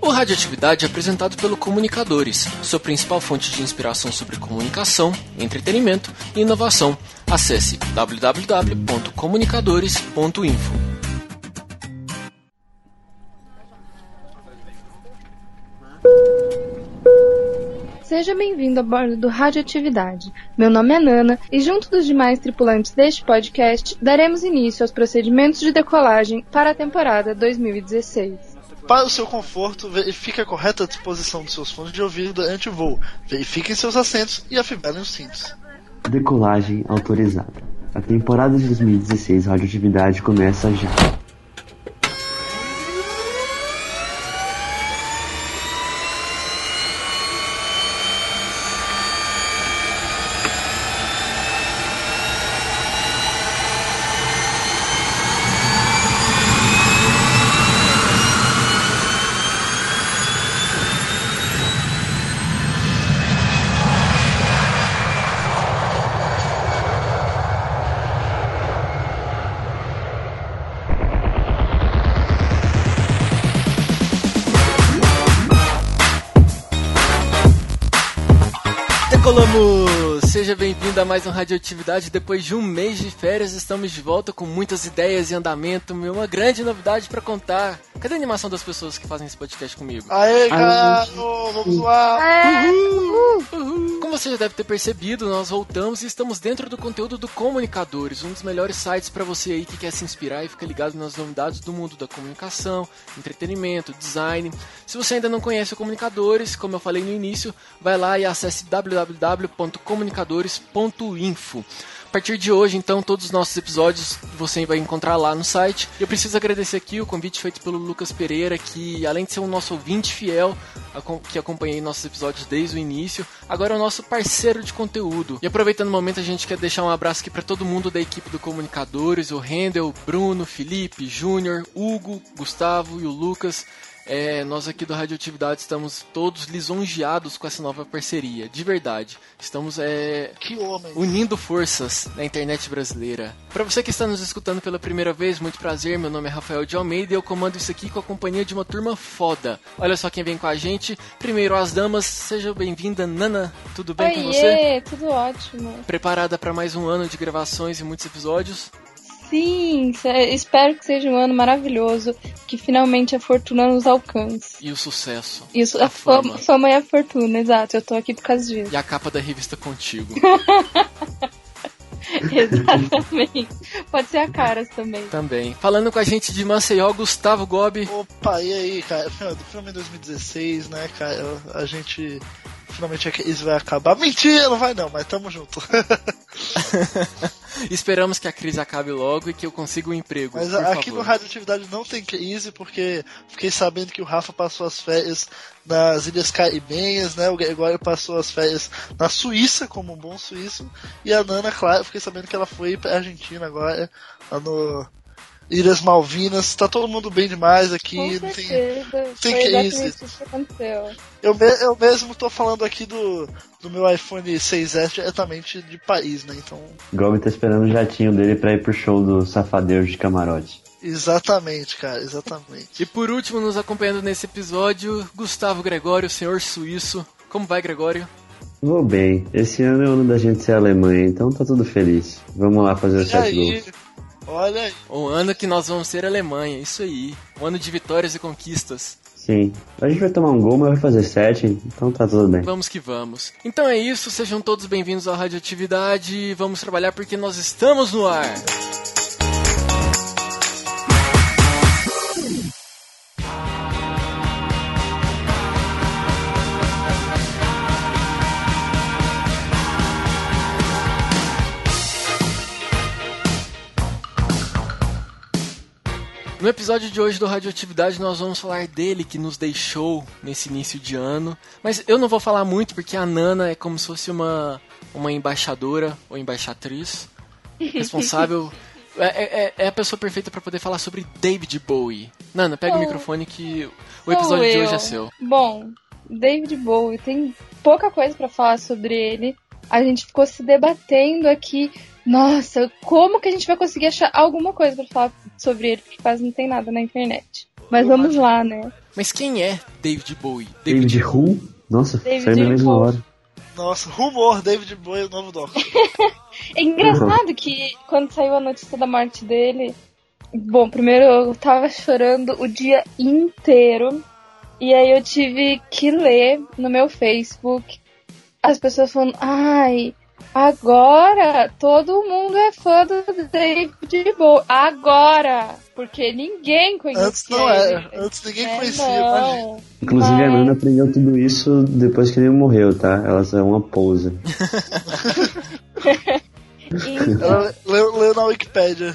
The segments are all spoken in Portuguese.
O Radioatividade é apresentado pelo Comunicadores, sua principal fonte de inspiração sobre comunicação, entretenimento e inovação. Acesse www.comunicadores.info. Seja bem-vindo a bordo do Radioatividade. Meu nome é Nana e, junto dos demais tripulantes deste podcast, daremos início aos procedimentos de decolagem para a temporada 2016. Para o seu conforto, verifique a correta disposição dos seus fones de ouvido durante o voo. Verifiquem seus assentos e afivelem os cintos. Decolagem autorizada. A temporada de 2016 Radioatividade começa já. Bem-vindo a mais um Radioatividade. Depois de um mês de férias, estamos de volta com muitas ideias em andamento e uma grande novidade para contar. Cadê a animação das pessoas que fazem esse podcast comigo? Aê, cara! Vamos lá! Como você já deve ter percebido, nós voltamos e estamos dentro do conteúdo do Comunicadores, um dos melhores sites para você aí que quer se inspirar e ficar ligado nas novidades do mundo da comunicação, entretenimento, design. Se você ainda não conhece o Comunicadores, como eu falei no início, vai lá e acesse www.comunicadores.info. A partir de hoje, então, todos os nossos episódios você vai encontrar lá no site. Eu preciso agradecer aqui o convite feito pelo Lucas Pereira, que além de ser um nosso ouvinte fiel, que acompanhei nossos episódios desde o início, agora é o nosso parceiro de conteúdo. E aproveitando o momento, a gente quer deixar um abraço aqui para todo mundo da equipe do Comunicadores, o Rendel, Bruno, Felipe, Júnior, Hugo, Gustavo e o Lucas. É, nós aqui do Radioatividade estamos todos lisonjeados com essa nova parceria, de verdade. Estamos é, unindo forças na internet brasileira. Para você que está nos escutando pela primeira vez, muito prazer, meu nome é Rafael de Almeida e eu comando isso aqui com a companhia de uma turma foda. Olha só quem vem com a gente. Primeiro as damas, seja bem-vinda, Nana. Tudo bem Oiê, com você? tudo ótimo. Preparada para mais um ano de gravações e muitos episódios? Sim, espero que seja um ano maravilhoso, que finalmente a fortuna nos alcance. E o sucesso. Isso, a, a fama. fama. fama e a fortuna, exato. Eu tô aqui por causa disso. E a capa da revista contigo. Exatamente. Pode ser a Caras também. Também. Falando com a gente de Maceió, Gustavo Gobi. Opa, e aí, cara? Do filme 2016, né, cara? A gente. Finalmente isso vai acabar. Mentira, não vai não, mas tamo junto. Esperamos que a crise acabe logo e que eu consiga um emprego. Mas aqui favor. no Radioatividade não tem crise, porque fiquei sabendo que o Rafa passou as férias nas Ilhas Caribenhas, né? O Gregório passou as férias na Suíça, como um bom suíço. E a Nana, claro, fiquei sabendo que ela foi pra Argentina agora, lá no, Ilhas Malvinas, tá todo mundo bem demais aqui. Com não tem, tem Foi que isso. isso que aconteceu. Eu, me, eu mesmo tô falando aqui do, do meu iPhone 6S diretamente de Paris, né? Então. Gomes tá esperando o jatinho dele pra ir pro show do Safadeus de Camarote. Exatamente, cara, exatamente. E por último, nos acompanhando nesse episódio, Gustavo Gregório, o senhor suíço. Como vai, Gregório? Vou bem. Esse ano é o ano da gente ser Alemanha, então tá tudo feliz. Vamos lá fazer os sete gols. Olha aí. O ano que nós vamos ser Alemanha, isso aí. Um ano de vitórias e conquistas. Sim. A gente vai tomar um gol, mas vai fazer sete, então tá tudo bem. Vamos que vamos. Então é isso, sejam todos bem-vindos à Radioatividade. Vamos trabalhar porque nós estamos no ar. No episódio de hoje do Radioatividade nós vamos falar dele que nos deixou nesse início de ano. Mas eu não vou falar muito porque a Nana é como se fosse uma, uma embaixadora ou embaixatriz responsável. É, é, é, a pessoa perfeita para poder falar sobre David Bowie. Nana, pega o microfone que o episódio de hoje é seu. Bom, David Bowie, tem pouca coisa para falar sobre ele. A gente ficou se debatendo aqui nossa, como que a gente vai conseguir achar alguma coisa para falar sobre ele? Porque quase não tem nada na internet. Mas vamos lá, né? Mas quem é David Bowie? David Who? Nossa, David saiu na mesma hora. Nossa, rumor, David Bowie, o novo Doctor. É engraçado que quando saiu a notícia da morte dele, bom, primeiro eu tava chorando o dia inteiro. E aí eu tive que ler no meu Facebook as pessoas falando, ai, agora todo mundo é fã do David Bowie. Agora! Porque ninguém conhecia Antes não era, antes ninguém É, conhecia, não. Inclusive a Mas- Nana aprendeu tudo isso depois que ele morreu, tá? Ela é uma. Então, Ela leu, leu na Wikipédia.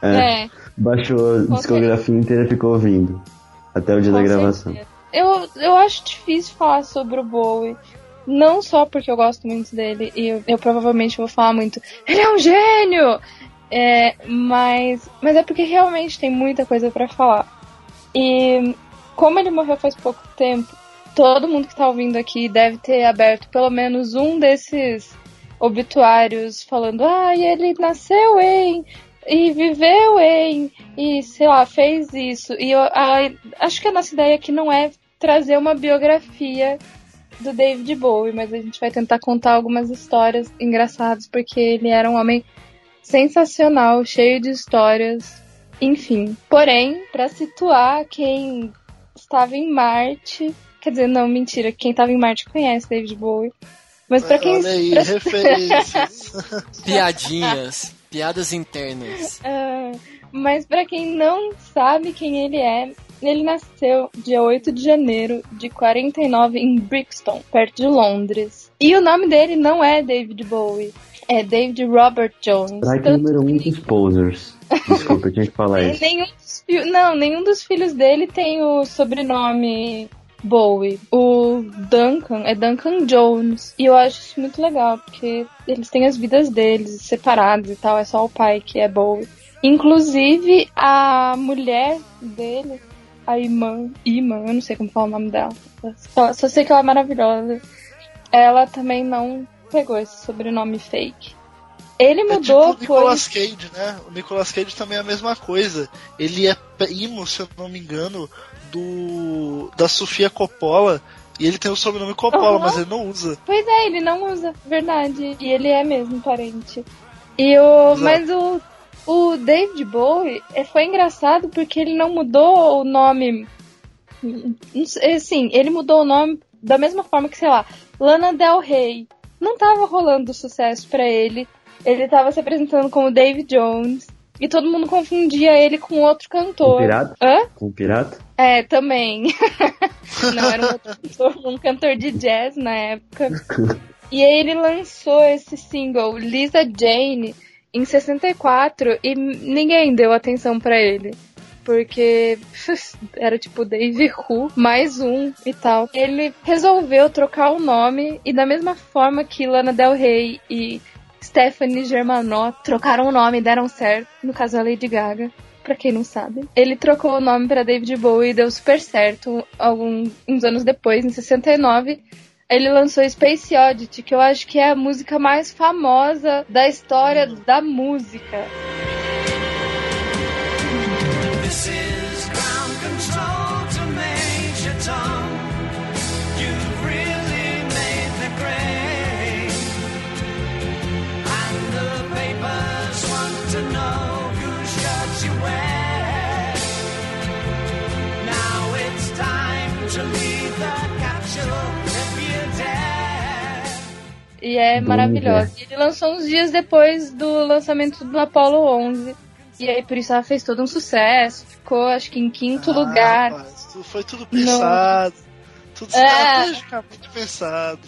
É. é. Baixou a discografia inteira e ficou ouvindo. Até o dia da Com gravação. certeza. Eu, eu acho difícil falar sobre o Bowie. Não só porque eu gosto muito dele, e eu, eu provavelmente vou falar muito, ele é um gênio! É, mas, mas é porque realmente tem muita coisa pra falar. E como ele morreu faz pouco tempo, todo mundo que tá ouvindo aqui deve ter aberto pelo menos um desses obituários falando, ah, ele nasceu em e viveu em e sei lá fez isso e eu a- acho que a nossa ideia aqui não é trazer uma biografia do David Bowie mas a gente vai tentar contar algumas histórias engraçadas porque ele era um homem sensacional cheio de histórias enfim porém para situar quem estava em Marte quer dizer não mentira quem estava em Marte conhece David Bowie mas para quem Olha aí, pra- referências. Piadinhas, piadas internas. Ah, mas pra quem não sabe quem ele é, ele nasceu dia 8 de janeiro de 49 em Brixton, perto de Londres. E o nome dele não é David Bowie, é David Robert Jones. Strike Tanto número um dos posers. Desculpa, tinha que falar isso. nenhum dos não, nenhum dos filhos dele tem o sobrenome Bowie. O Duncan é Duncan Jones. E eu acho isso muito legal, porque eles têm as vidas deles separadas e tal. É só o pai que é Bowie. Inclusive, a mulher dele, a Iman, Iman, eu não sei como falar o nome dela. Só, só sei que ela é maravilhosa. Ela também não pegou esse sobrenome fake. Ele É tipo mudou o. Nicolas Cage, né? O Nicolas Cage também é a mesma coisa. Ele é primo, se eu não me engano, do da Sofia Coppola. E ele tem o sobrenome Coppola, Aham. mas ele não usa. Pois é, ele não usa, verdade. E ele é mesmo parente. E o, Exato. mas o, o David Bowie é, foi engraçado porque ele não mudou o nome. Assim, ele mudou o nome da mesma forma que, sei lá, Lana Del Rey. Não tava rolando sucesso pra ele. Ele tava se apresentando como David Jones. E todo mundo confundia ele com outro Com cantor. pirata? Hã? Com pirata? É, também. Não, era um, outro cantor, um cantor de jazz na época. E aí ele lançou esse single, Lisa Jane, em 64 e ninguém deu atenção pra ele. Porque era tipo Dave Who, mais um e tal. Ele resolveu trocar o nome e da mesma forma que Lana Del Rey e Stephanie Germanotte trocaram o nome e deram certo, no caso a Lady Gaga. Pra quem não sabe, ele trocou o nome pra David Bowie e deu super certo. Alguns uns anos depois, em 69, ele lançou Space Oddity, que eu acho que é a música mais famosa da história da música. É maravilhosa. E Ele lançou uns dias depois do lançamento do Apollo 11. E aí por isso ela fez todo um sucesso. Ficou, acho que em quinto Ah, lugar. foi tudo pensado. Tudo É. estrategicamente pensado.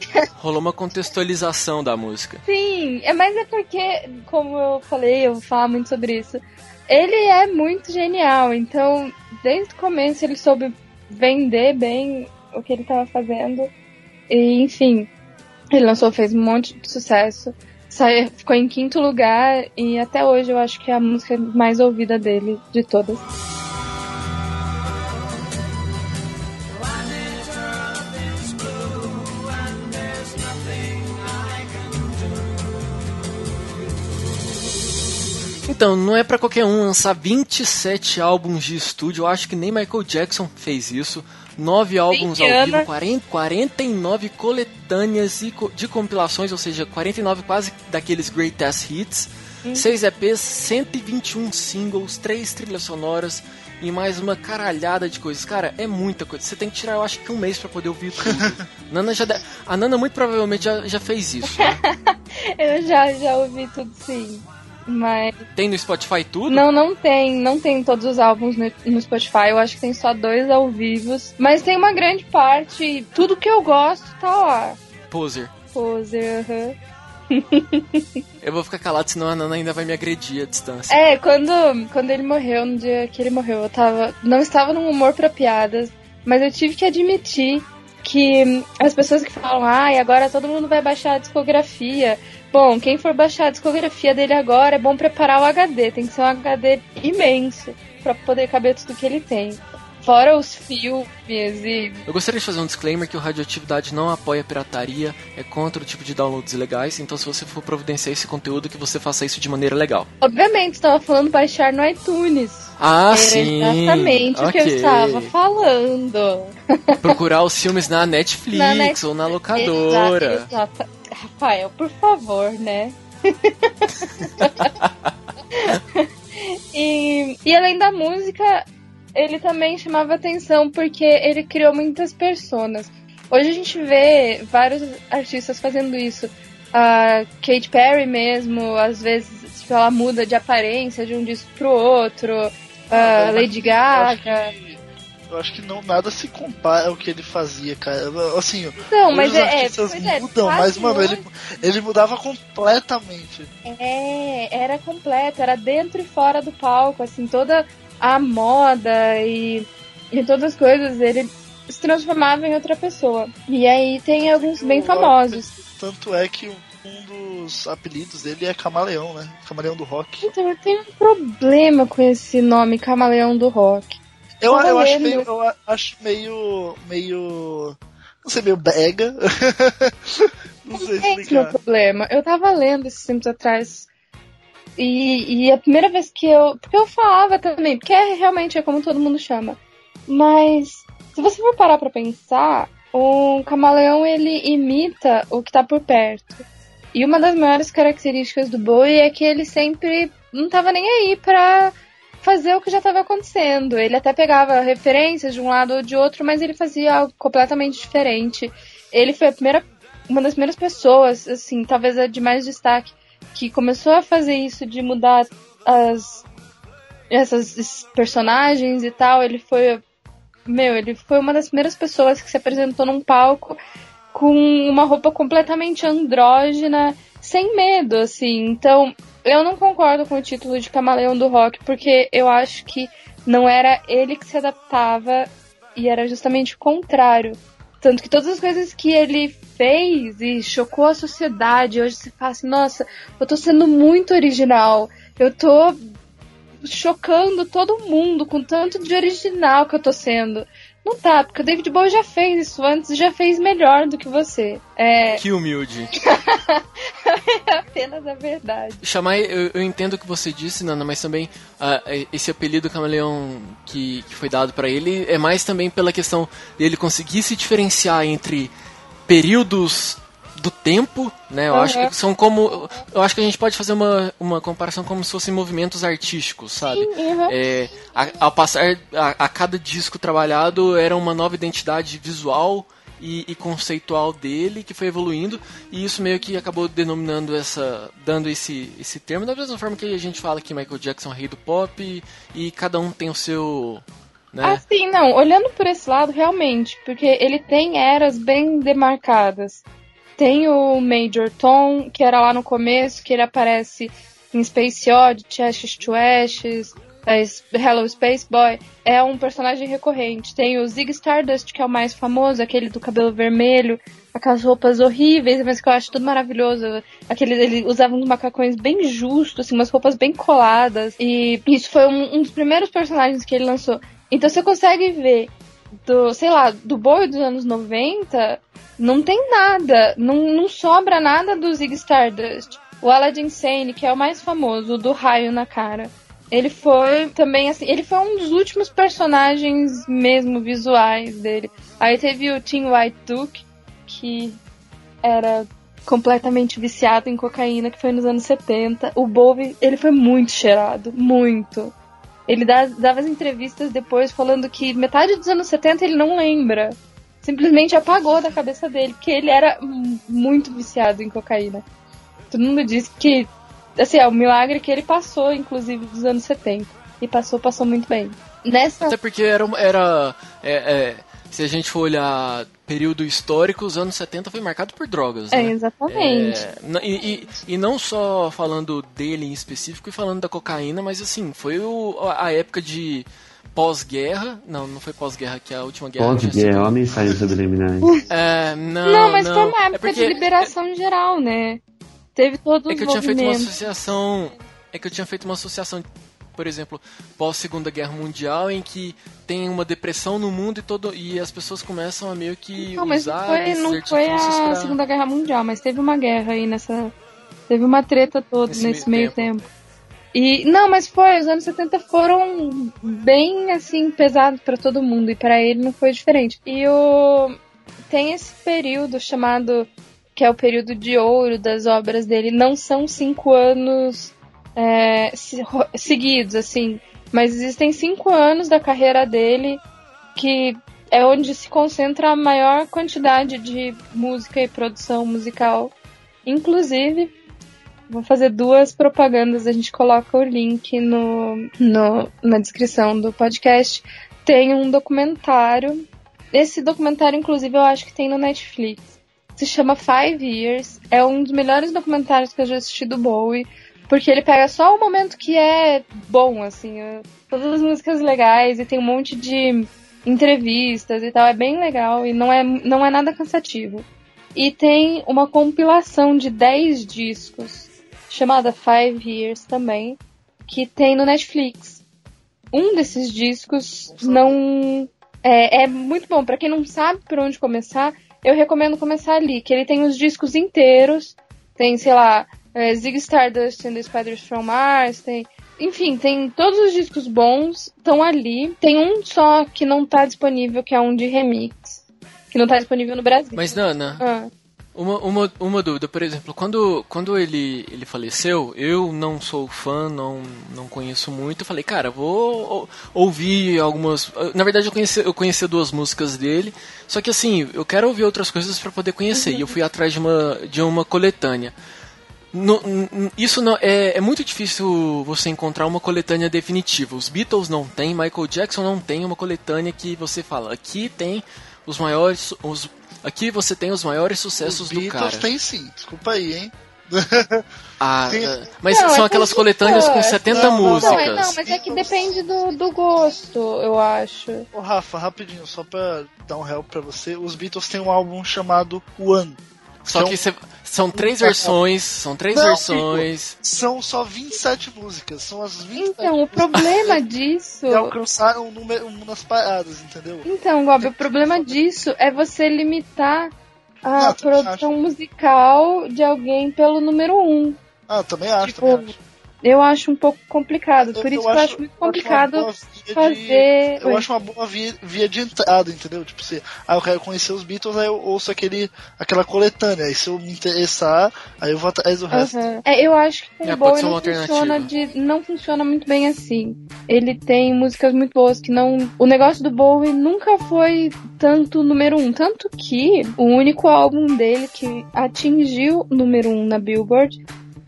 Rolou uma contextualização da música. Sim, é, mas é porque, como eu falei, eu vou falar muito sobre isso. Ele é muito genial, então desde o começo ele soube vender bem o que ele estava fazendo. E enfim, ele lançou, fez um monte de sucesso. Saiu, ficou em quinto lugar e até hoje eu acho que é a música mais ouvida dele de todas. Então, não é pra qualquer um lançar 27 álbuns de estúdio. Eu acho que nem Michael Jackson fez isso. 9 álbuns ao vivo, 40, 49 coletâneas co- de compilações, ou seja, 49 quase daqueles greatest hits. 6 EPs, 121 singles, 3 trilhas sonoras e mais uma caralhada de coisas. Cara, é muita coisa. Você tem que tirar, eu acho que um mês pra poder ouvir tudo. Nana já de- A Nana muito provavelmente já, já fez isso. né? Eu já, já ouvi tudo sim. Mas. Tem no Spotify tudo? Não, não tem. Não tem todos os álbuns no, no Spotify. Eu acho que tem só dois ao vivo. Mas tem uma grande parte. Tudo que eu gosto tá lá. Poser. Poser, aham. Eu vou ficar calado, senão a Nana ainda vai me agredir à distância. É, quando, quando ele morreu, no dia que ele morreu, eu tava. Não estava num humor pra piadas, mas eu tive que admitir que as pessoas que falam, ai, agora todo mundo vai baixar a discografia. Bom, quem for baixar a discografia dele agora é bom preparar o HD, tem que ser um HD imenso pra poder caber tudo que ele tem. Fora os filmes e. Eu gostaria de fazer um disclaimer que o Radioatividade não apoia pirataria, é contra o tipo de downloads ilegais, então se você for providenciar esse conteúdo, que você faça isso de maneira legal. Obviamente, estava falando baixar no iTunes. Ah, Era sim! exatamente o que eu estava falando. Procurar os filmes na Netflix Na Net- ou na locadora. Exato, exato. Rafael, por favor, né? e, e além da música, ele também chamava atenção porque ele criou muitas personas. Hoje a gente vê vários artistas fazendo isso. A Katy Perry mesmo, às vezes tipo, ela muda de aparência de um disco pro outro. A Ah, Lady eu acho Gaga. Eu acho que não nada se compara ao que ele fazia, cara. Assim, Não, mas os é, é, artistas é, mudam, quase mas, mano, ele, ele mudava completamente. É, era completo, era dentro e fora do palco, assim, toda a moda e, e todas as coisas, ele se transformava em outra pessoa. E aí tem alguns bem O- famosos. Tanto é que um dos apelidos dele é Camaleão, né? Camaleão do Rock. Então eu tenho um problema com esse nome, Camaleão do Rock. Eu, eu acho meio. Eu acho meio. meio. Não sei, meio brega. não sei É esse meu explicar. problema. Eu tava lendo esses tempos atrás. E, e a primeira vez que eu. Porque eu falava também, porque é, realmente é como todo mundo chama. Mas se você for parar pra pensar, o camaleão ele imita o que tá por perto. E uma das maiores características do Bowie é que ele sempre não tava nem aí pra fazer o que já estava acontecendo. Ele até pegava referências de um lado ou de outro, mas ele fazia algo completamente diferente. Ele foi a primeira, uma das primeiras pessoas, assim, talvez a de mais destaque, que começou a fazer isso de mudar as essas personagens e tal. Ele foi, meu, ele foi uma das primeiras pessoas que se apresentou num palco com uma roupa completamente andrógena, sem medo, assim. Então, eu não concordo com o título de Camaleão do Rock, porque eu acho que não era ele que se adaptava e era justamente o contrário. Tanto que todas as coisas que ele fez e chocou a sociedade, hoje você fala assim, nossa, eu tô sendo muito original, eu tô chocando todo mundo com tanto de original que eu tô sendo. Não tá, porque o David Bowie já fez isso antes e já fez melhor do que você. É Que humilde. apenas a verdade. Chamar, eu, eu entendo o que você disse, Nana, mas também ah, esse apelido camaleão que, que foi dado pra ele é mais também pela questão dele conseguir se diferenciar entre períodos do tempo, né? Eu Uhum. acho que são como. Eu acho que a gente pode fazer uma, uma comparação como se fossem movimentos artísticos, sabe? Uhum. É, a- ao passar a, a cada disco trabalhado era uma nova identidade visual e, e conceitual dele que foi evoluindo e isso meio que acabou denominando essa dando esse esse termo da mesma forma que a gente fala que Michael Jackson é rei do pop e, e cada um tem o seu né Assim, não, olhando por esse lado, realmente, porque ele tem eras bem demarcadas. Tem o Major Tom, que era lá no começo, que ele aparece em Space Oddity, Ashes to Ashes, é, Hello Space Boy, é um personagem recorrente. Tem o Zig Stardust, que é o mais famoso, aquele do cabelo vermelho, aquelas roupas horríveis, mas que eu acho tudo maravilhoso. Aquele, ele usava uns macacões bem justos, assim, umas roupas bem coladas. E isso foi um, um dos primeiros personagens que ele lançou. Então você consegue ver do, sei lá, do boi dos anos 90, não tem nada, não, não sobra nada do Zig Stardust. O Aladdin Sane, que é o mais famoso, do raio na cara. Ele foi também assim, ele foi um dos últimos personagens mesmo visuais dele. Aí teve o Tim White Duke, que era completamente viciado em cocaína, que foi nos anos 70. O Bowie, ele foi muito cheirado, muito. Ele dava as entrevistas depois falando que metade dos anos 70 ele não lembra. Simplesmente apagou da cabeça dele, porque ele era muito viciado em cocaína. Todo mundo diz que, assim, é um milagre que ele passou, inclusive, dos anos 70. E passou, passou muito bem. Nessa. Até porque era. era é, é, se a gente for olhar período histórico, os anos 70 foi marcado por drogas. É, né? exatamente. É, e, e- e não só falando dele em específico e falando da cocaína, mas assim, foi o- a época de pós-guerra. Não, não foi pós-guerra, que é a última guerra. Pode tinha guerra, sido- é uma mensagem subliminar. É, não, Não, mas foi uma É época porque- de liberação geral, né? Teve todo É o que eu tinha feito uma associação. É que eu tinha feito uma associação, por exemplo, pós Segunda Guerra Mundial, em que tem uma depressão no mundo e todo e as pessoas começam a meio que Não, mas não usar foi, desses não foi a pra- Segunda Guerra Mundial, mas teve uma guerra aí nessa. Teve uma treta toda Nesse nesse, meio meio tempo. E não, mas foi, os anos 70 foram bem assim pesados pra todo mundo e pra ele não foi diferente. E o tem esse período chamado que é o período de ouro das obras dele. Não são cinco anos é, se- seguidos assim, mas existem cinco anos da carreira dele que é onde se concentra a maior quantidade de música e produção musical. Inclusive, vou fazer duas propagandas, a gente coloca o link no, no- na descrição do podcast. Tem um documentário. Esse documentário, inclusive, eu acho que tem no Netflix. Se chama Five Years. É um dos melhores documentários que eu já assisti do Bowie. Porque ele pega só o momento que é bom, assim. Todas as músicas legais e tem um monte de entrevistas e tal. É bem legal e não é, não é nada cansativo. E tem uma compilação de 10 discos chamada Five Years também, que tem no Netflix. Um desses discos não é, é muito bom. Pra quem não sabe por onde começar, eu recomendo começar ali, que ele tem os discos inteiros. Tem, sei lá, é, Zig Stardust and the Spiders from Mars, tem enfim, tem todos os discos bons, estão ali. Tem um só que não tá disponível, que é um de remix. Que não tá disponível no Brasil. Mas Nana, Ah, uma, uma, uma dúvida, por exemplo, quando, quando ele, ele faleceu, eu não sou fã, não, não conheço muito, eu falei, cara, vou ou- ouvir algumas. Na verdade, eu conheci, eu conheci duas músicas dele, só que assim, eu quero ouvir outras coisas para poder conhecer, e eu fui atrás de uma, de uma coletânea. No- isso não é, é muito difícil você encontrar uma coletânea definitiva. Os Beatles não tem, Michael Jackson não tem uma coletânea que você fala, aqui tem os maiores. Os, aqui você tem os maiores sucessos Os do Beatles cara. tem sim, desculpa aí, hein? Ah, é, mas Não, são é aquelas que coletâneas com gosta. 70 Não, não, não, músicas. Não, é, não, mas é que depende do, do gosto, eu acho. Ô Rafa, rapidinho, só pra dar um help pra você, os Beatles têm um álbum chamado One. Só Então- que cê- são três versões, são três Não, versões. São só 27 músicas, são as 27 Então, o problema disso. que alcançaram um número um nas paradas, entendeu? Então, Gob, o problema disso é você limitar a Não, também produção musical de alguém pelo número um. Ah, também acho, Tipo, também acho. Eu acho um pouco complicado. Por isso que eu acho muito eu complicado uma boa via fazer. De, eu acho uma boa via, via de entrada, entendeu? Tipo, se ah, eu quero conhecer os Beatles, aí eu ouço aquele, aquela coletânea. Aí se eu me interessar, aí eu vou atrás do resto. Aham. É, eu acho que com É, o pode Bowie não funciona, de, não funciona muito bem assim. Ele tem músicas muito boas que não. O negócio do Bowie nunca foi tanto número um. Tanto que o único álbum dele que atingiu o número um na Billboard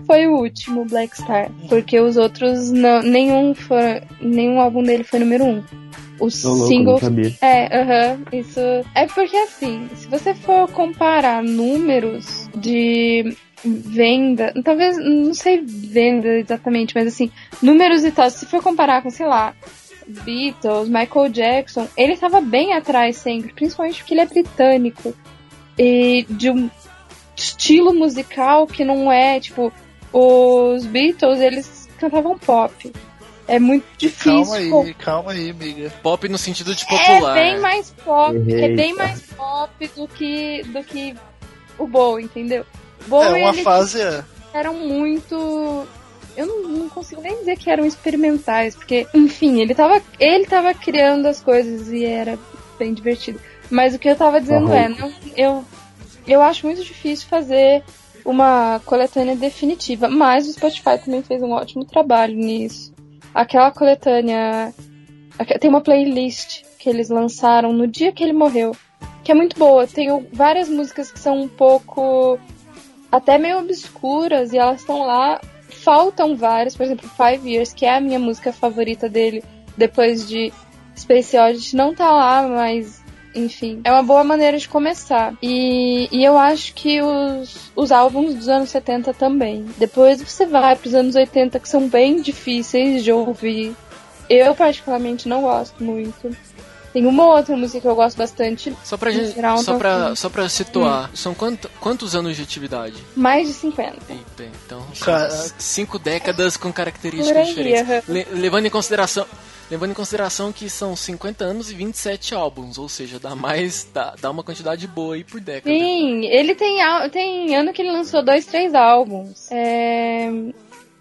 foi o último, Black Star. Porque os outros, não, nenhum, foi, nenhum álbum dele foi número um. Os Tô louco, não singles é, aham, isso. É porque assim, se você for comparar números de venda, talvez, não sei venda exatamente, mas assim, números e tal, se for comparar com, sei lá, Beatles, Michael Jackson, ele tava bem atrás sempre, principalmente porque ele é britânico. E de um estilo musical que não é, tipo, os Beatles, eles cantavam pop. É muito difícil. Calma aí, calma aí, amiga. Pop no sentido de popular. É bem mais pop, é bem Eita. mais pop do que do que o Bowie, entendeu? É, Bowie, uma fase é. eram muito. Eu não, não consigo nem dizer que eram experimentais, porque, enfim, ele tava, ele tava criando as coisas e era bem divertido. Mas o que eu tava dizendo Aham. é, não, eu, eu acho muito difícil fazer uma coletânea definitiva, mas o Spotify também fez um ótimo trabalho nisso. Aquela coletânea. Tem uma playlist que eles lançaram no dia que ele morreu, que é muito boa. Tem várias músicas que são um pouco. até meio obscuras e elas estão lá. Faltam várias, por exemplo, Five Years, que é a minha música favorita dele depois de Space Oddity, não tá lá, mas enfim, é uma boa maneira de começar. E, e eu acho que os, os álbuns dos anos 70 também. Depois você vai pros anos 80, que são bem difíceis de ouvir. Eu, particularmente, não gosto muito. Tem uma outra música que eu gosto bastante, Só pra, gente, geral, só pra, só pra situar, são quanto- quantos anos de atividade? mais de 50. Eita, então são Caraca. cinco décadas com Por características aí, diferentes. Le- levando em consideração. Levando em consideração que são 50 anos e 27 álbuns, ou seja, dá mais. dá, dá uma quantidade boa aí por década. Sim, ele tem, tem ano que ele lançou dois, três álbuns. É,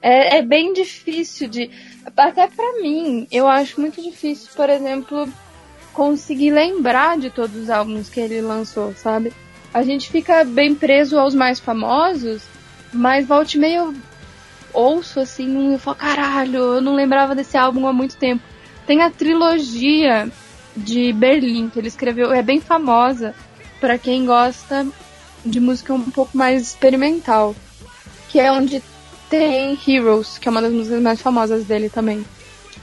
é, é bem difícil de. Até pra mim, eu acho muito difícil, por exemplo, conseguir lembrar de todos os álbuns que ele lançou, sabe? A gente fica bem preso aos mais famosos, mas volte meio ouço assim e falo, caralho, eu não lembrava desse álbum há muito tempo. Tem a trilogia de Berlim que ele escreveu, é bem famosa pra quem gosta de música um pouco mais experimental, que é onde tem Heroes, que é uma das músicas mais famosas dele também.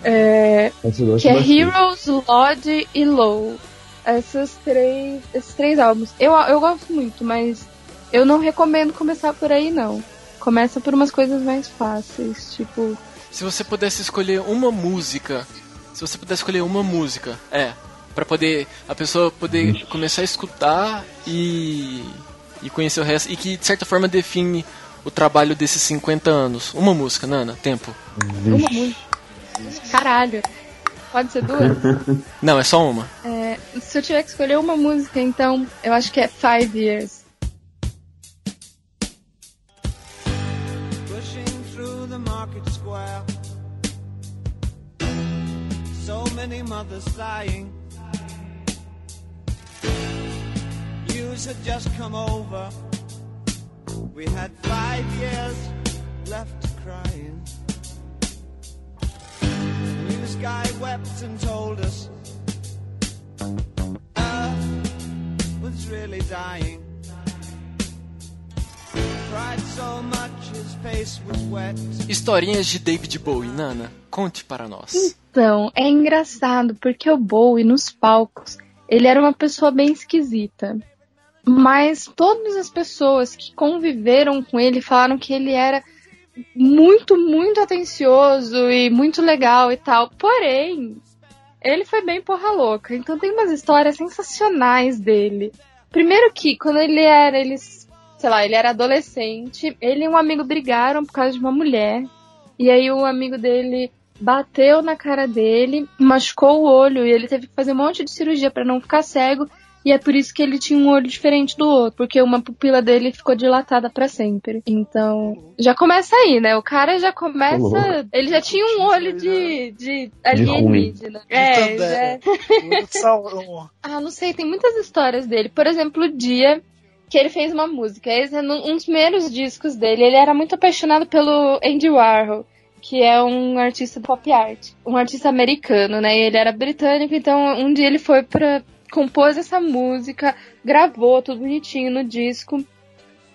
É, que é bastante. Heroes, Lodge e Low. Essas três, esses três álbuns. Eu, eu gosto muito, mas eu não recomendo começar por aí, não. Começa por umas coisas mais fáceis, tipo. Se você pudesse escolher uma música, se você pudesse escolher uma música, é, Pra poder a pessoa poder começar a escutar e e conhecer o resto e que de certa forma define o trabalho desses 50 anos. Uma música, Nana, tempo. Uma música. Caralho. Pode ser duas? Não, é só uma. É, se eu tiver que escolher uma música, então, eu acho que é Five Years. pushing through the market square. Many mothers sighing. News had just come over. We had five years left crying. The news guy wept and told us Earth was really dying. Historinhas de David Bowie, Nana, conte para nós. Então, é engraçado porque o Bowie nos palcos, ele era uma pessoa bem esquisita. Mas todas as pessoas que conviveram com ele falaram que ele era muito, muito atencioso e muito legal e tal. Porém, ele foi bem porra louca. Então tem umas histórias sensacionais dele. Primeiro que quando ele era, ele, sei lá, ele era adolescente, ele e um amigo brigaram por causa de uma mulher. E aí o amigo dele bateu na cara dele, machucou o olho e ele teve que fazer um monte de cirurgia pra não ficar cego. E é por isso que ele tinha um olho diferente do outro, porque uma pupila dele ficou dilatada pra sempre. Então, já começa aí, né? O cara já começa, ele já tinha um olho de de alienígena. De É, já- ah, não sei, tem muitas histórias dele. Por exemplo, o dia que ele fez uma música. Esse é um dos primeiros discos dele. Ele era muito apaixonado pelo Andy Warhol, que é um artista pop art, um artista americano, né? Ele era britânico, então um dia ele foi pra compôs essa música, gravou tudo bonitinho no disco.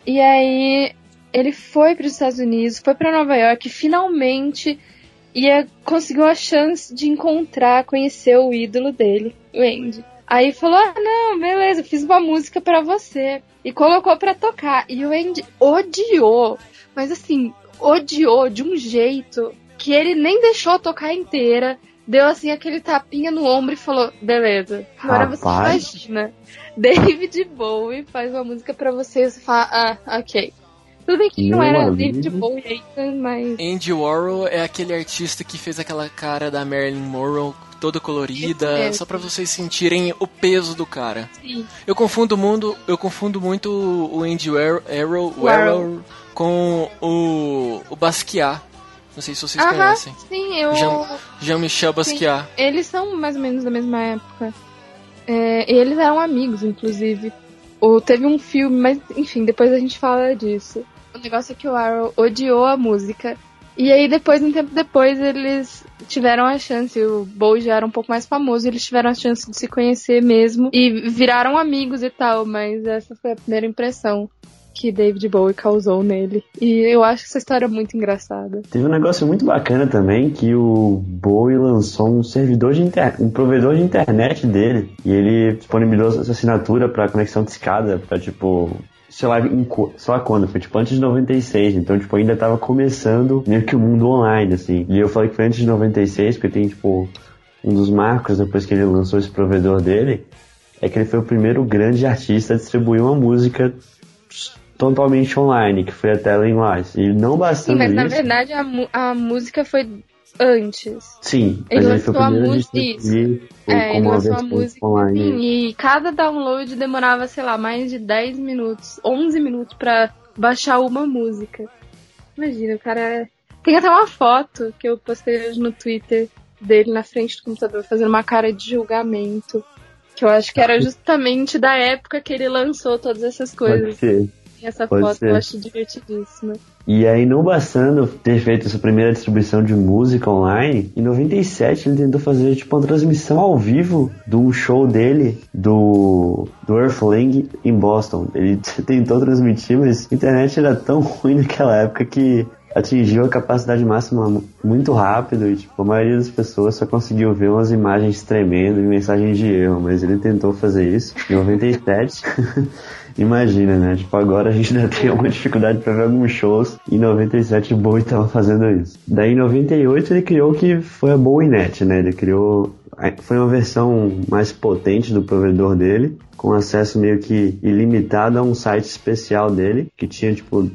E aí ele foi para os Estados Unidos, foi para Nova York, finalmente ia conseguiu a chance de encontrar, conhecer o ídolo dele, o Andy. Aí falou: "Ah, não, beleza, fiz uma música pra você" e colocou pra tocar. E o Andy odiou, mas assim, odiou de um jeito que ele nem deixou tocar inteira. Deu assim aquele tapinha no ombro e falou: "Beleza. Agora você Rapaz. imagina. David Bowie faz uma música pra você e você fala: "Ah, OK". Tudo bem que não Meu era amigo. David Bowie ainda, mas Andy Warhol é aquele artista que fez aquela cara da Marilyn Monroe toda colorida, só pra vocês sentirem o peso do cara. sim. Eu confundo mundo, eu confundo muito o Andy Arrow. Warhol com o, o Basquiat. Não sei se vocês Aham, conhecem. sim, eu. Jean- Jean-Michel Basquiat. Eles são mais ou menos da mesma época. É, e eles eram amigos, inclusive. Ou teve um filme, mas enfim, depois a gente fala disso. O negócio é que o Arrow odiou a música. E aí depois, um tempo depois, eles tiveram a chance, o Bowie já era um pouco mais famoso, eles tiveram a chance de se conhecer mesmo e viraram amigos e tal, mas essa foi a primeira impressão que David Bowie causou nele. E eu acho essa história muito engraçada. Teve um negócio muito bacana também que o Bowie lançou um servidor de inter... um provedor de internet dele e ele disponibilizou essa assinatura para conexão de escada para tipo sei lá, em, sei lá quando, foi tipo antes de 96, então tipo ainda tava começando meio que o mundo online assim. E eu falei que foi antes de 96 porque tem tipo um dos marcos depois que ele lançou esse provedor dele é que ele foi o primeiro grande artista a distribuir uma música totalmente online, que foi a Telling Lies. E não Sim, bastando mas na isso, verdade a, a música foi antes. Sim, Ele lançou a música- É, ele lançou a música online. sim, e cada download demorava, sei lá, mais de 10 minutos, 11 minutos pra baixar uma música. Imagina, o cara. Tem até uma foto que eu postei hoje no Twitter dele na frente do computador fazendo uma cara de julgamento. Que eu acho que era justamente da época que ele lançou todas essas Pode coisas. ser. Essa pode foto ser. eu acho divertidíssima. E aí, não bastando ter feito essa primeira distribuição de música online, em 97 ele tentou fazer tipo uma transmissão ao vivo de um show dele do, do Earthling em Boston. Ele tentou transmitir, mas a internet era tão ruim naquela época que atingiu a capacidade máxima muito rápido e tipo, a maioria das pessoas só conseguiu ver umas imagens tremendo e mensagens de erro, mas ele tentou fazer isso em 97. Imagina, né? Tipo, agora a gente ainda tem alguma dificuldade pra ver alguns shows. E em 97 o Bowie tava fazendo isso. Daí em 98 ele criou o que foi a BowieNet, né? Ele criou. Foi uma versão mais potente do provedor dele, com acesso meio que ilimitado a um site especial dele, que tinha tipo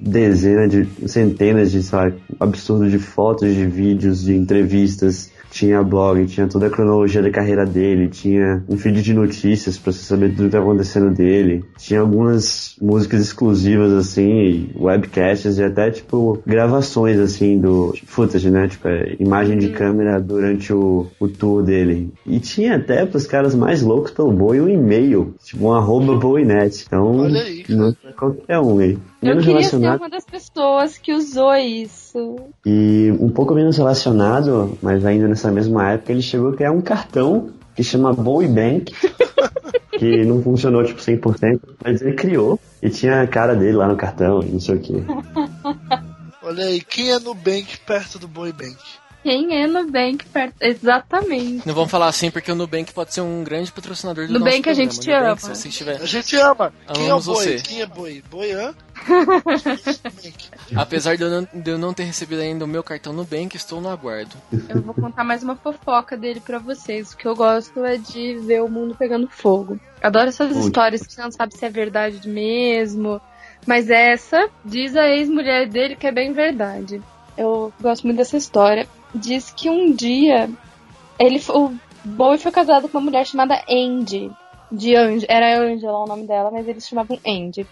dezenas de. centenas de, lá, absurdo de fotos, de vídeos, de entrevistas tinha blog, tinha toda a cronologia da carreira dele, tinha um feed de notícias pra você saber tudo que tá acontecendo dele, tinha algumas músicas exclusivas assim, webcasts e até tipo gravações assim do tipo, footage, né? Tipo, é, imagem de câmera durante o, o tour dele. E tinha até pros caras mais loucos pelo Boi um e-mail, tipo um arroba Boinet. Então, Olha aí, não é qualquer um aí. Eu queria ser uma das pessoas que usou isso. E um pouco menos relacionado, mas ainda nessa mesma época, ele chegou a criar um cartão que chama Bowie Bank, que não funcionou tipo 100%, mas ele criou e tinha a cara dele lá no cartão e não sei o que. Olha aí, quem é Nubank perto do Boy Bank? Quem é Nubank perto? Exatamente. Não vamos falar assim porque o Nubank pode ser um grande patrocinador do Nubank, nosso a gente te Nubank, ama. Se você estiver... A gente ama. Quem é o Amamos Boi? você. Quem é Boi? Boi, hã? Apesar de eu, não, de eu não ter recebido ainda o meu cartão Nubank, estou no aguardo. Eu vou contar mais uma fofoca dele pra vocês. O que eu gosto é de ver o mundo pegando fogo. Adoro essas histórias que você não sabe se é verdade mesmo. Mas essa, diz a ex-mulher dele que é bem verdade. Eu gosto muito dessa história. Diz que um dia ele, o Bowie foi casado com uma mulher chamada Andy. De Ange, era Angela o nome dela, mas eles chamavam Andy.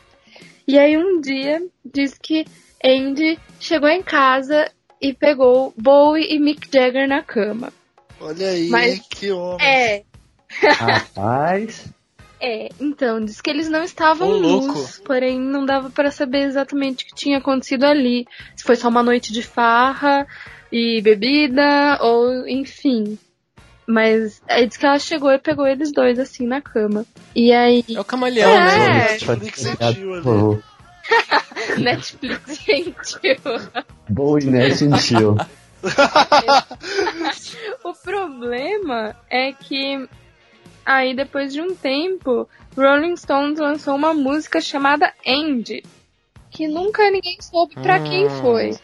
E aí um dia diz que Andy chegou em casa e pegou Bowie e Mick Jagger na cama. Olha aí, Mas- que homem. É, Rapaz, é. Então, diz que eles não estavam Ô, louco. nus, porém não dava pra saber exatamente o que tinha acontecido ali. Se foi só uma noite de farra e bebida, ou enfim. Mas aí diz que ela chegou e pegou eles dois assim na cama. E aí, É o camaleão, É. né? Netflix sentiu ali. Netflix sentiu. Bowie sentiu. O problema é que aí depois de um tempo, Rolling Stones lançou uma música chamada Andy, que nunca ninguém soube pra quem Hum. foi.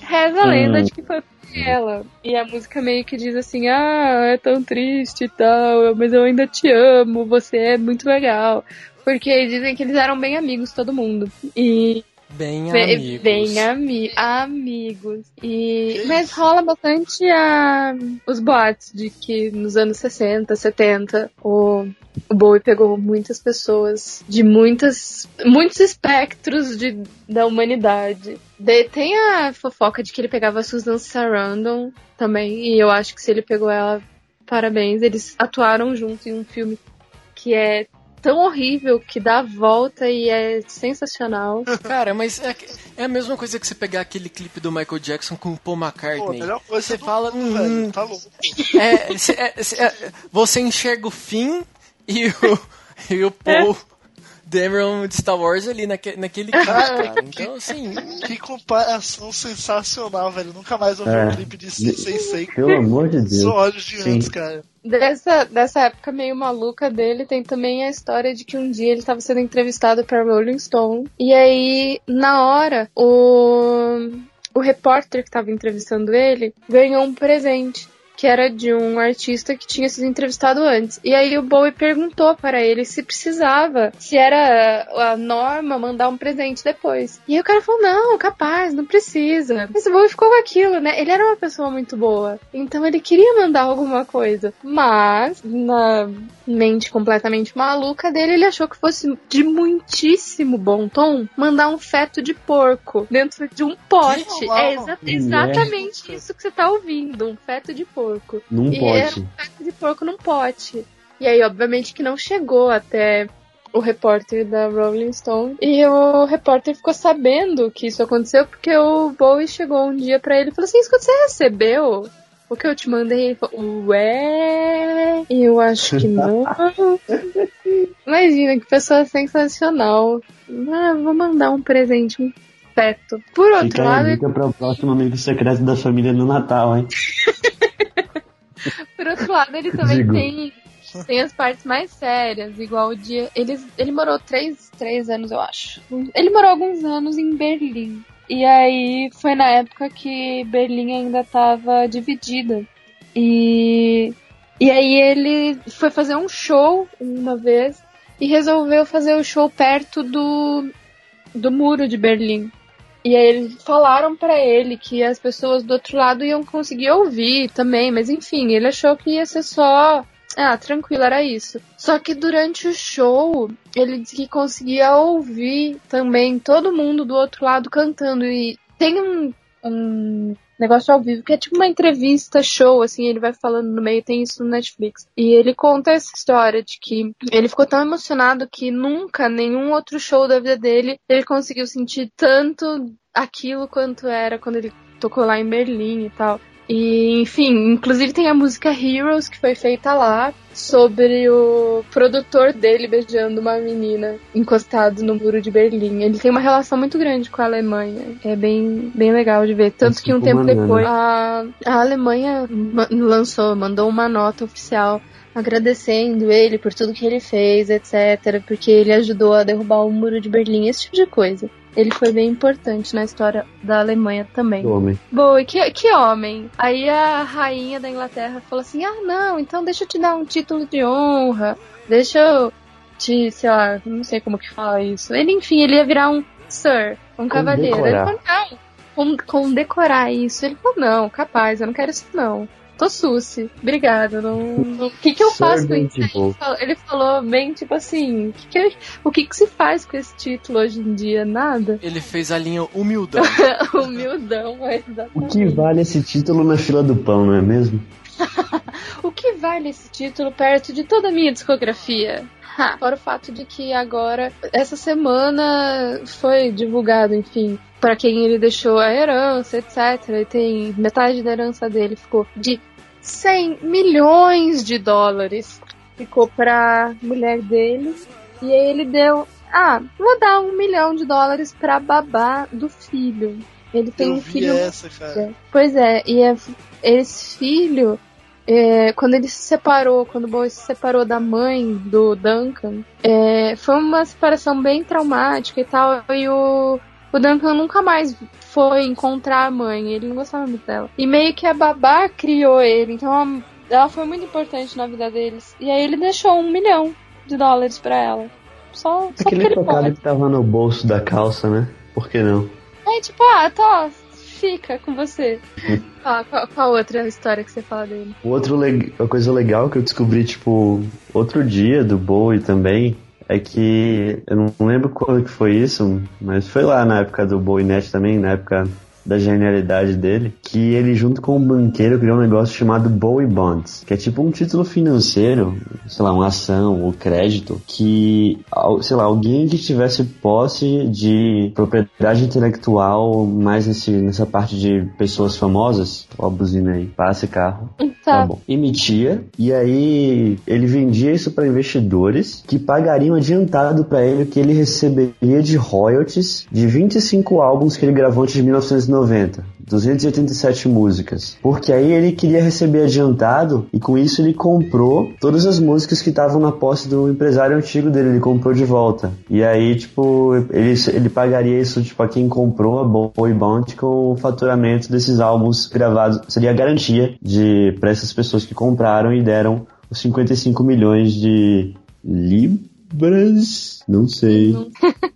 Reza a Hum. lenda de que foi ela. E a música meio que diz assim: "Ah, é tão triste e tal, mas eu ainda te amo, você é muito legal". Porque dizem que eles eram bem amigos todo mundo. E Bem amigos. bem ami amigos. E, mas rola bastante a, os boatos de que nos anos 60, 70, o, o Bowie pegou muitas pessoas de muitas, muitos espectros de, da humanidade. De- tem a fofoca de que ele pegava a Susan Sarandon também, e eu acho que se ele pegou ela, parabéns. Eles atuaram juntos em um filme que é tão horrível que dá a volta e é sensacional. Cara, mas é, é a mesma coisa que você pegar aquele clipe do Michael Jackson com o Paul Pô, McCartney. coisa Você fala, hum, velho. Tá louco. É, é, é, você enxerga o fim e o, e o Paul Dameron de Star Wars ali naque, naquele clipe, cara. Então, assim, Que comparação sensacional, velho. Nunca mais ouvi É. um clipe de Sensei Pelo amor de Deus. Só olhos de antes, cara. Dessa, dessa época meio maluca dele, tem também a história de que um dia ele estava sendo entrevistado para Rolling Stone. E aí, na hora, o, o repórter que estava entrevistando ele ganhou um presente. Que era de um artista que tinha sido entrevistado antes. E aí o Bowie perguntou para ele se precisava, se era a norma mandar um presente depois. E aí o cara falou: não, capaz, não precisa. Mas o Bowie ficou com aquilo, né? Ele era uma pessoa muito boa. Então ele queria mandar alguma coisa. Mas, na mente completamente maluca dele, ele achou que fosse de muitíssimo bom tom mandar um feto de porco dentro de um pote. É exa- exatamente isso que você tá ouvindo, um feto de porco. Num E era pote. um feto de porco num pote. E aí, obviamente, que não chegou até o repórter da Rolling Stone. E o repórter ficou sabendo que isso aconteceu porque o Bowie chegou um dia pra ele e falou assim: Escuta, você recebeu o que eu te mandei? Ele falou: Ué, eu acho que não. Imagina que pessoa sensacional. Ah, vou mandar um presente, um feto. Por outro Fica lado, a dica para o próximo amigo secreto da família no Natal, hein? Por outro lado, ele também Digo. tem, tem as partes mais sérias, igual o dia. Ele, ele morou três, três anos, eu acho. Ele morou alguns anos em Berlim. E aí foi na época que Berlim ainda estava dividida. E, e aí ele foi fazer um show uma vez e resolveu fazer o show perto do, do muro de Berlim. E aí eles falaram pra ele que as pessoas do outro lado iam conseguir ouvir também, mas enfim, ele achou que ia ser só. Ah, tranquilo, era isso. Só que durante o show, ele disse que conseguia ouvir também todo mundo do outro lado cantando. E tem um, um negócio ao vivo que é tipo uma entrevista show, assim, ele vai falando no meio, tem isso no Netflix. E ele conta essa história de que ele ficou tão emocionado que nunca, nenhum outro show da vida dele, ele conseguiu sentir tanto aquilo quanto era quando ele tocou lá em Berlim e tal. E, enfim, inclusive tem a música Heroes que foi feita lá sobre o produtor dele beijando uma menina encostado no muro de Berlim. Ele tem uma relação muito grande com a Alemanha. É bem, bem legal de ver. Tanto que um tempo banana. depois a, a Alemanha ma- lançou, mandou uma nota oficial agradecendo ele por tudo que ele fez, etc. Porque ele ajudou a derrubar o muro de Berlim, esse tipo de coisa. Ele foi bem importante na história da Alemanha também. Homem. Boa, e que, que homem. Aí a rainha da Inglaterra falou assim: ah, não, então deixa eu te dar um título de honra. Deixa eu te, sei lá, não sei como que fala isso. Ele, enfim, ele ia virar um sir, um cavaleiro. Ele falou: não, com, condecorar isso. Ele falou: não, capaz, eu não quero isso não. Tô suci. Obrigada. Não... não- O que, que eu faço com isso? Ele falou, ele falou bem, tipo assim, o que, que, eu- o que, que se faz com esse título hoje em dia? Nada. ele fez a linha humildão. Humildão, é O exatamente. que vale esse título na fila do pão, não é mesmo? O que vale esse título perto de toda a minha discografia? Ha, fora o fato de que agora, essa semana, foi divulgado, enfim, para quem ele deixou a herança, etc. E tem metade da herança dele ficou de 100 milhões de dólares. Ficou pra mulher dele. E aí ele deu. Ah, vou dar um milhão de dólares pra babá do filho. Ele tem Eu um filho essa, cara. Pois é, e é- esse filho, é, quando ele se separou, quando o Bowie se separou da mãe do Duncan, é, foi uma separação bem traumática e tal, e o, o Duncan nunca mais foi encontrar a mãe, ele não gostava muito dela. E meio que a babá criou ele, então a- ela foi muito importante na vida deles. E aí ele deixou um milhão de dólares pra ela. Só, só porque Aquele ele tocado pode. que tava no bolso da calça, né? Por que não? É tipo, ah, tô, fica com você. Ah, qual, qual outra história que você fala dele? O Outro uma coisa legal que eu descobri, tipo, outro dia do Bowie também, é que eu não lembro quando que foi isso, mas foi lá na época do Bowie Net também, na época da genialidade dele, que ele junto com um banqueiro criou um negócio chamado Bowie Bonds, que é tipo um título financeiro, sei lá, uma ação ou crédito, que, sei lá, alguém que tivesse posse de propriedade intelectual mais nesse, nessa parte de pessoas famosas, ó a buzina aí, passa carro, Tá. Tá bom. Emitia e aí ele vendia isso para investidores que pagariam adiantado para ele o que ele receberia de royalties de 25 álbuns que ele gravou antes de 1990. 287 músicas. Porque aí ele queria receber adiantado e com isso ele comprou todas as músicas que estavam na posse do empresário antigo dele, ele comprou de volta. E aí, tipo, ele, ele pagaria isso tipo, a quem comprou a Boy Bounty com o faturamento desses álbuns gravados. Seria a garantia de para essas pessoas que compraram e deram os 55 milhões de libras, não sei.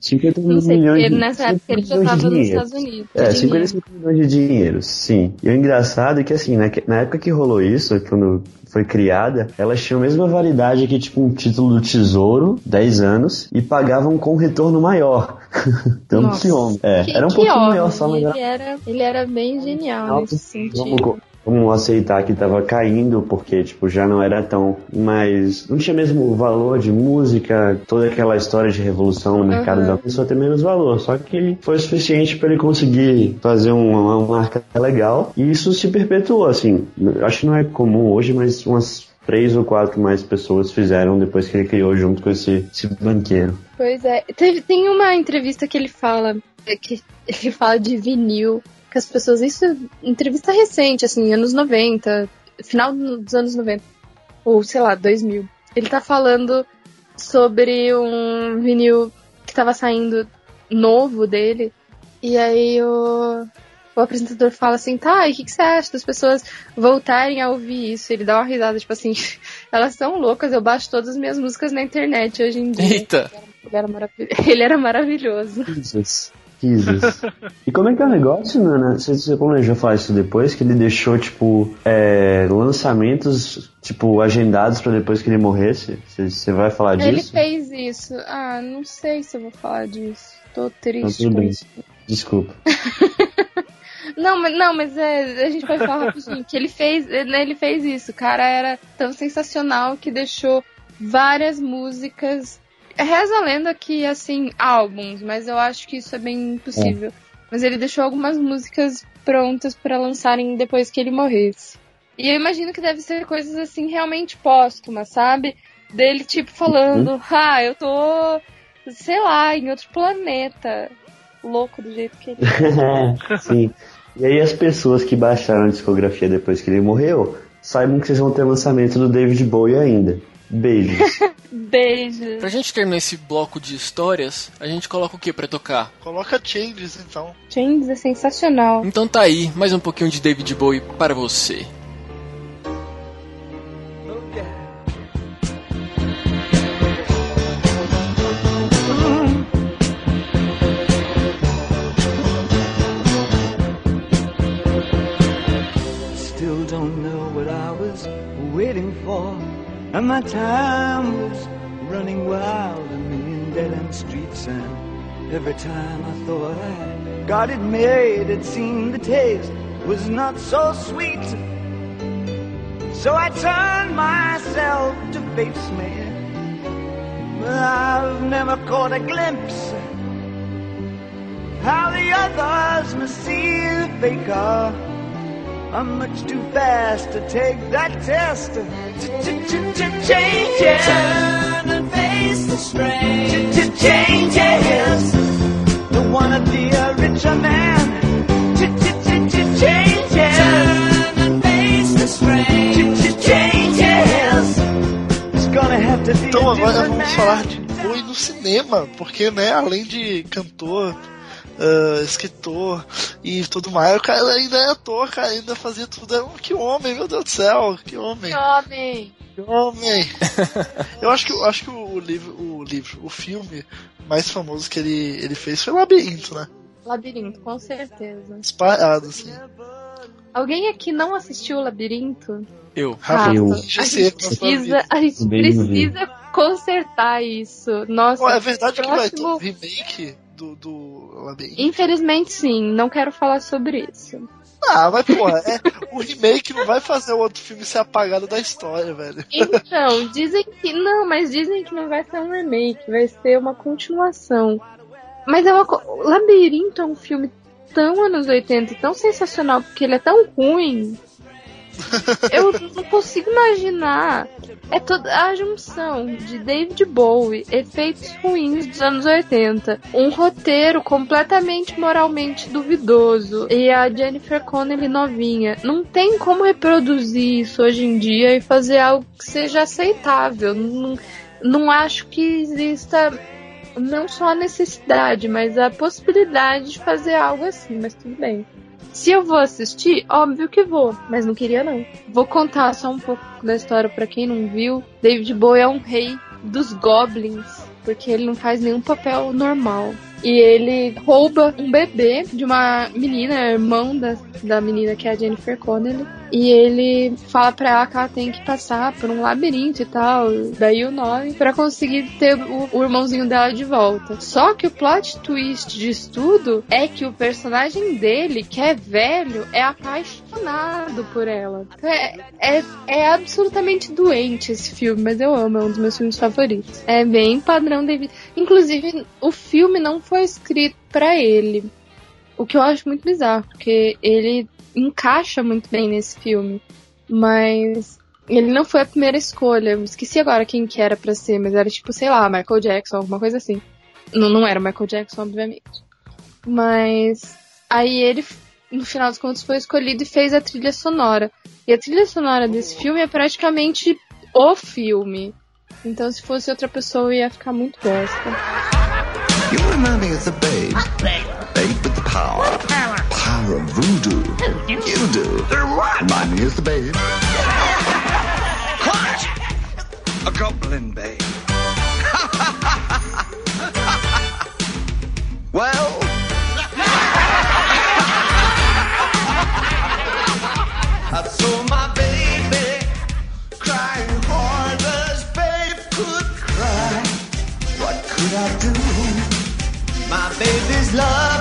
50 Não sei, milhões de, nessa época ele já milhões de tava nos dinheiro. Estados Unidos. É, de dinheiro. 55 milhões de dinheiro, sim. E o engraçado é que, assim, na, na época que rolou isso, quando foi criada, elas tinham a mesma validade que, tipo, um título do Tesouro, 10 anos, e pagavam com um retorno maior. então, Nossa. que homem. É, Que- era um pouquinho homem, maior só, mas ele era, ele era bem genial Não, nesse sentido. Vamos, vamos aceitar que tava caindo, porque, tipo, já não era tão. Mas não tinha mesmo o valor de música, toda aquela história de revolução no mercado Uhum. da pessoa ter menos valor. Só que foi suficiente para ele conseguir fazer uma, uma marca legal. E isso se perpetuou, assim. Acho que não é comum hoje, mas umas três ou quatro mais pessoas fizeram depois que ele criou junto com esse, esse banqueiro. Pois é. Teve- tem uma entrevista que ele fala, é, que ele fala de vinil, que as pessoas, isso é entrevista recente, assim, anos 90, final dos anos 90, ou sei lá, 2000. Ele tá falando sobre um vinil que tava saindo novo dele, e aí o, o apresentador fala assim, tá, e o que, que você acha das pessoas voltarem a ouvir isso? Ele dá uma risada, tipo assim, elas são loucas, eu baixo todas as minhas músicas na internet hoje em dia. Eita! Ele era, maravilhoso. Ele era maravilhoso. Jesus. Jesus. E como é que é o negócio, Nana? Você, você planejou falar isso depois? Que ele deixou, tipo, é, lançamentos, tipo, agendados pra depois que ele morresse? Você, você vai falar disso? Ele fez isso. Ah, não sei se eu vou falar disso. Tô triste tudo com bem. isso. Desculpa. Não, mas, não, mas é, a gente pode falar rapidinho. Que ele fez, né, ele fez isso. O cara era tão sensacional que deixou várias músicas. Reza a lenda que, assim, álbuns, mas eu acho que isso é bem impossível. Mas ele deixou algumas músicas prontas pra lançarem depois que ele morresse. E eu imagino que deve ser coisas assim realmente póstumas, sabe? Dele, tipo, falando, ah, eu tô, sei lá, em outro planeta. Louco do jeito que ele é. Sim. E aí as pessoas que baixaram a discografia depois que ele morreu, saibam que vocês vão ter lançamento do David Bowie ainda. Beijos. Beijo. Pra gente terminar esse bloco de histórias, a gente coloca o que pra tocar? Coloca Changes, então. James é sensacional. Então tá aí, mais um pouquinho de David Bowie para você. And my time was running wild, a million dead end streets. And every time I thought I got it made, it seemed the taste was not so sweet. So I turned myself to face me. But I've never caught a glimpse of how the others must see the faker. I'm much too fast to take that test. Changes. Turn and face the strain. Changes. Don't wanna be a richer man. Changes. Turn and face the strain. Changes. It's gonna have to be Então agora vamos falar de Bowie no cinema, porque, né, além de cantor, ah, escritor e tudo mais, o cara ainda é ator, cara, ainda fazia tudo. Era um- Que homem, meu Deus do céu, que homem, Homem. que homem. Eu acho que, eu acho que o livro, o livro, o filme mais famoso que ele, ele fez foi Labirinto, né? Labirinto, com certeza. Espalhado, assim. Alguém aqui não assistiu o Labirinto? Eu. Rafa, Eu. a já gente que precisa, a gente precisa consertar isso. Nossa, Pô, é verdade que vai ter próximo- um remake do, do Labirinto? Infelizmente sim, não quero falar sobre isso. Ah, mas porra, é, o remake não vai fazer o outro filme ser apagado da história, velho. Então, dizem que. Não, mas dizem que não vai ser um remake, vai ser uma continuação. Mas é uma. Labirinto é um filme tão anos 80 e tão sensacional, porque ele é tão ruim. Eu não consigo imaginar. É toda a junção de David Bowie, efeitos ruins dos anos 80, um roteiro completamente moralmente duvidoso e a Jennifer Connelly novinha. Não tem como reproduzir isso hoje em dia e fazer algo que seja aceitável. Não, não acho que exista não só a necessidade, mas a possibilidade de fazer algo assim, mas tudo bem. Se eu vou assistir, óbvio que vou, mas não queria não. Vou contar só um pouco da história pra quem não viu. David Bowie é um rei dos goblins, porque ele não faz nenhum papel normal. E ele rouba um bebê de uma menina, irmão da, da menina que é a Jennifer Connelly. E ele fala pra ela que ela tem que passar por um labirinto e tal, daí o nome, pra conseguir ter o, o irmãozinho dela de volta. Só que o plot twist disso tudo é que o personagem dele, que é velho, é apaixonado por ela. É, é, é absolutamente doente esse filme, mas eu amo, é um dos meus filmes favoritos. É bem padrão David. Inclusive, o filme não foi escrito pra ele. O que eu acho muito bizarro, porque ele encaixa muito bem nesse filme. Mas ele não foi a primeira escolha. Eu esqueci agora quem que era pra ser, mas era tipo, sei lá, Michael Jackson, alguma coisa assim. Não, não era Michael Jackson, obviamente. Mas aí ele, no final dos contos, foi escolhido e fez a trilha sonora. E a trilha sonora desse filme é praticamente o filme. Então, se fosse outra pessoa, ia ficar muito bosta. You remind me of the babe. Babe with the power. Power of voodoo. You do. Remind me of the babe. What? A goblin babe. well. I saw my baby crying hard as babe could cry. What could I do? My baby's love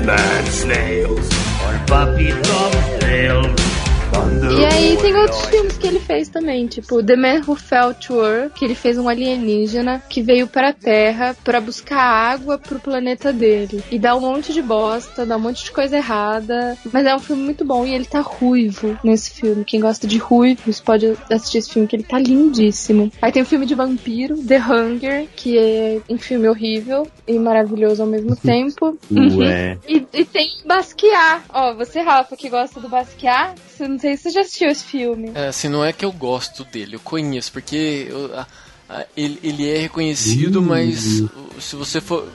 Slime snails on puppy dog tails. E aí tem outros filmes que ele fez também, tipo The Man Who Fell to Earth, que ele fez um alienígena que veio pra Terra pra buscar água pro planeta dele. E dá um monte de bosta, dá um monte de coisa errada. Mas é um filme muito bom e ele tá ruivo nesse filme. Quem gosta de ruivos pode assistir esse filme, que ele tá lindíssimo. Aí tem o filme de vampiro, The Hunger, que é um filme horrível e maravilhoso ao mesmo tempo. Ué. E, e tem Basquiat. Ó, você, Rafa, que gosta do Basquiat, você- não sei se você já assistiu esse filme. É, assim, não é que eu gosto dele, eu conheço, porque eu- a- a- ele, ele é reconhecido, mas o- se você for.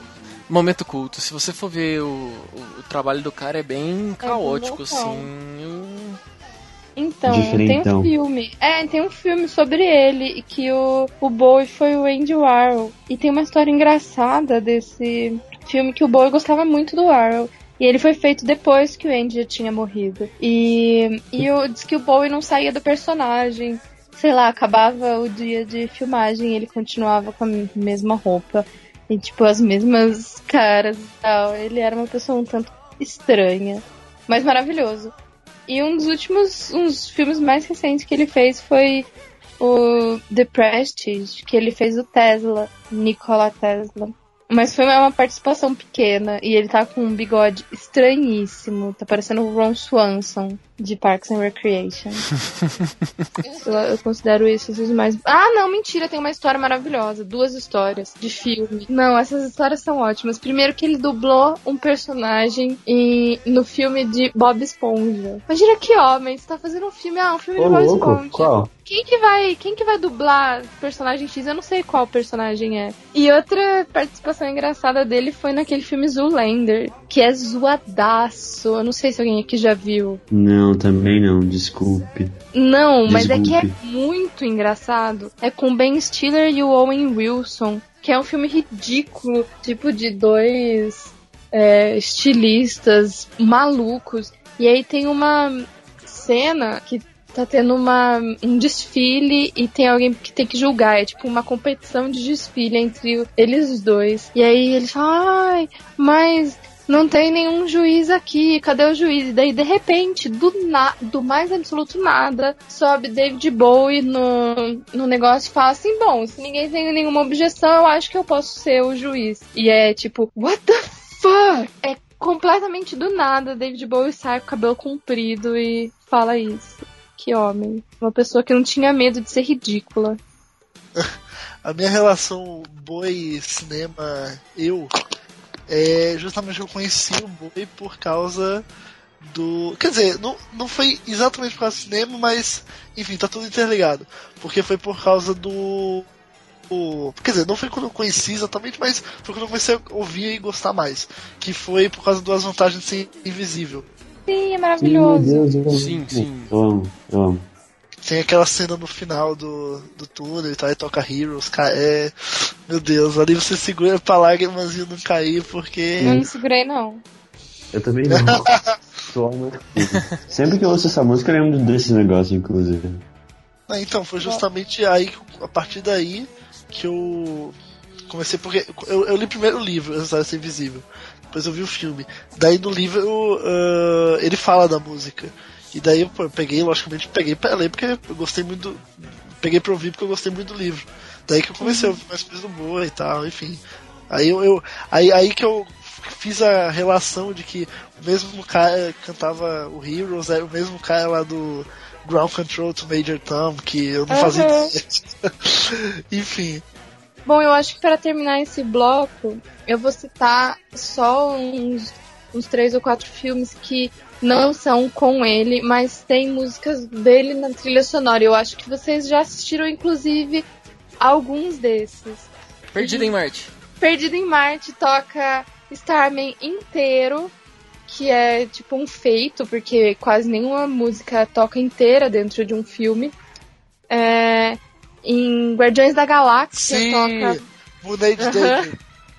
Momento culto, se você for ver o, o, o trabalho do cara é bem caótico, bom. assim. eu- Então, tem um filme. É, tem um filme sobre ele, que o, o Bowie foi o Andy Warhol. E tem uma história engraçada desse filme que o Bowie gostava muito do Warhol. E ele foi feito depois que o Andy já tinha morrido. E, e eu disse que o Bowie não saía do personagem. Sei lá, acabava o dia de filmagem ele continuava com a mesma roupa. E, tipo, as mesmas caras e tal. Ele era uma pessoa um tanto estranha, mas maravilhoso. E um dos últimos uns filmes mais recentes que ele fez foi o The Prestige, que ele fez o Tesla, Nikola Tesla. Mas foi uma participação pequena e ele tá com um bigode estranhíssimo. Tá parecendo o Ron Swanson de Parks and Recreation. eu, eu considero isso os mais. Ah, não, mentira, tem uma história maravilhosa. Duas histórias de filme. Não, essas histórias são ótimas. Primeiro que ele dublou um personagem em, no filme de Bob Esponja. Imagina que homem, você tá fazendo um filme, ah, um filme Ô, de Bob louco, Esponja. qual? Quem que vai, quem que vai dublar personagem X? Eu não sei qual personagem é. E outra participação engraçada dele foi naquele filme Zoolander, que é zoadaço. Eu não sei se alguém aqui já viu. Não, também não, desculpe. Não, mas é que é Desculpe. muito engraçado. É com Ben Stiller e o Owen Wilson, que é um filme ridículo, tipo de dois é, estilistas malucos. E aí tem uma cena que tá tendo uma, um desfile e tem alguém que tem que julgar. É tipo uma competição de desfile entre eles dois. E aí eles falam, ai, mas não tem nenhum juiz aqui, cadê o juiz? E daí, de repente, do, na, do mais absoluto nada, sobe David Bowie no, no negócio e fala assim: bom, se ninguém tem nenhuma objeção, eu acho que eu posso ser o juiz. E é tipo, what the fuck? É completamente do nada, David Bowie sai com o cabelo comprido e fala isso. Que homem. Uma pessoa que não tinha medo de ser ridícula. A minha relação boi-cinema, eu, é justamente eu conheci o boi por causa do. Quer dizer, não, não foi exatamente por causa do cinema, mas enfim, tá tudo interligado. Porque foi por causa do. o- quer dizer, não foi quando eu conheci exatamente, mas foi quando eu comecei a ouvir e gostar mais. Que foi por causa das vantagens de ser invisível. Sim, é Sim, maravilhoso. Deus, eu. Sim, sim. Eu amo, eu amo. Tem aquela cena no final do, do túnel e tal, e toca Heroes, cara, é. Meu Deus, ali você segura pra lágrimas e não cair, porque. Eu não segurei, não. Eu também não. Sempre que eu ouço essa música, eu lembro desses negócios, inclusive. Ah, então, foi justamente aí, que- a partir daí, que eu comecei, porque eu, eu li primeiro o livro, Ser Invisível, depois eu vi o filme. Daí no livro eu, ah, ele fala da música. E daí eu, pô, eu peguei, logicamente, peguei pra ler, porque eu gostei muito do. Peguei pra ouvir porque eu gostei muito do livro. Daí que eu comecei a ouvir mais coisas do Boa e tal, enfim. Aí eu, eu- aí, aí que eu fiz a relação de que o mesmo cara que cantava o Heroes era o mesmo cara lá do Ground Control to Major Tom, que eu não fazia Uhum. ideia. Enfim. Bom, eu acho que para terminar esse bloco, eu vou citar só uns, uns três ou quatro filmes que não são com ele, mas tem músicas dele na trilha sonora. Eu acho que vocês já assistiram, inclusive, alguns desses. Perdido em Marte. Perdido em Marte toca Starman inteiro, que é tipo um feito, porque quase nenhuma música toca inteira dentro de um filme. É, em Guardiões da Galáxia Sim, toca Moonage Aham. Day.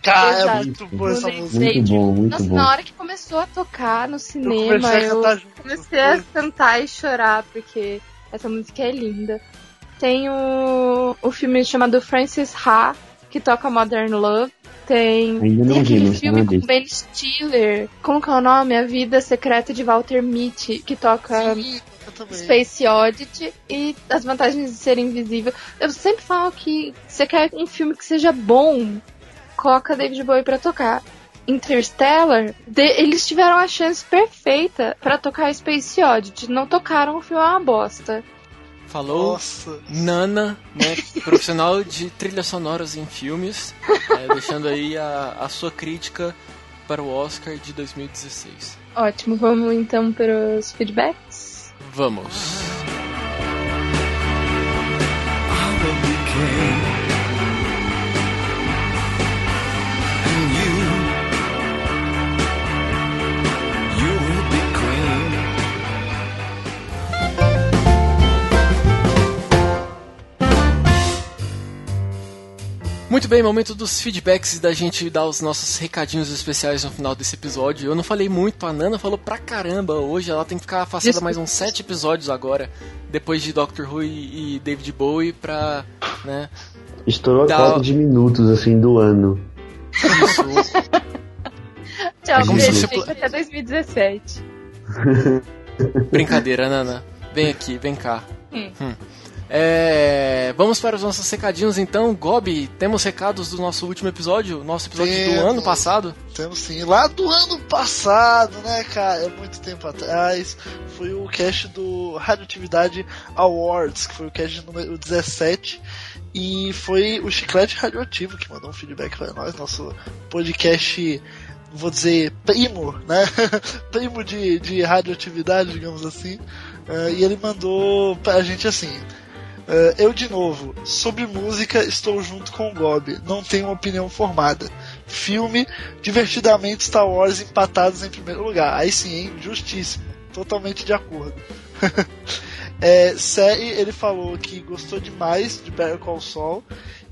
Cara, é Exato. muito boa essa música. Muito bom, muito Nossa, bom. na hora que começou a tocar no Eu cinema, comecei a eu comecei a cantar e chorar, porque essa música é linda. Tem o, o filme chamado Francis Ha, que toca Modern Love. Tem, Ainda não tem vi, aquele tá filme na com. Ben Stiller. Como que é o nome? A Vida Secreta de Walter Mitty, que toca Sim. Space Oddity e as vantagens de ser invisível. Eu sempre falo que você quer um filme que seja bom, coloca David Bowie pra tocar. Interstellar, de- eles tiveram a chance perfeita pra tocar Space Oddity, não tocaram, o filme é uma bosta. Falou Nossa. Nana, né, profissional de trilhas sonoras em filmes, é, deixando aí a, a sua crítica para o Oscar de 2016. Ótimo, vamos então para os feedbacks. Vamos. Muito bem, momento dos feedbacks e da gente dar os nossos recadinhos especiais no final desse episódio. Eu não falei muito, a Nana falou pra caramba hoje, ela tem que ficar afastada Desculpa. mais uns sete episódios agora, depois de Doctor Who e e David Bowie, pra, né, Estourou a Dá- cota de minutos, assim, do ano. isso, Tchau, como beijo, fosse- até 2017. Brincadeira, Nana. Vem aqui, vem cá. Hum. Hum. É, vamos para os nossos recadinhos então. Gobi, temos recados do nosso último episódio, nosso episódio do Temos. ano passado. Temos sim. Lá do ano passado, né, cara? É muito tempo atrás. Foi o cast do Radioatividade Awards, que foi o cast número 17. E foi o Chiclete Radioativo que mandou um feedback para nós, nosso podcast, vou dizer, primo, né? primo de, de radioatividade, digamos assim. Eh, e ele mandou pra gente assim. Eh, eu de novo, sobre música estou junto com o Gob, não tenho uma opinião formada. filme divertidamente Star Wars empatados em primeiro lugar. Aí sim, hein? Justíssimo. Totalmente de acordo. é, série, ele falou que gostou demais de Better Call Saul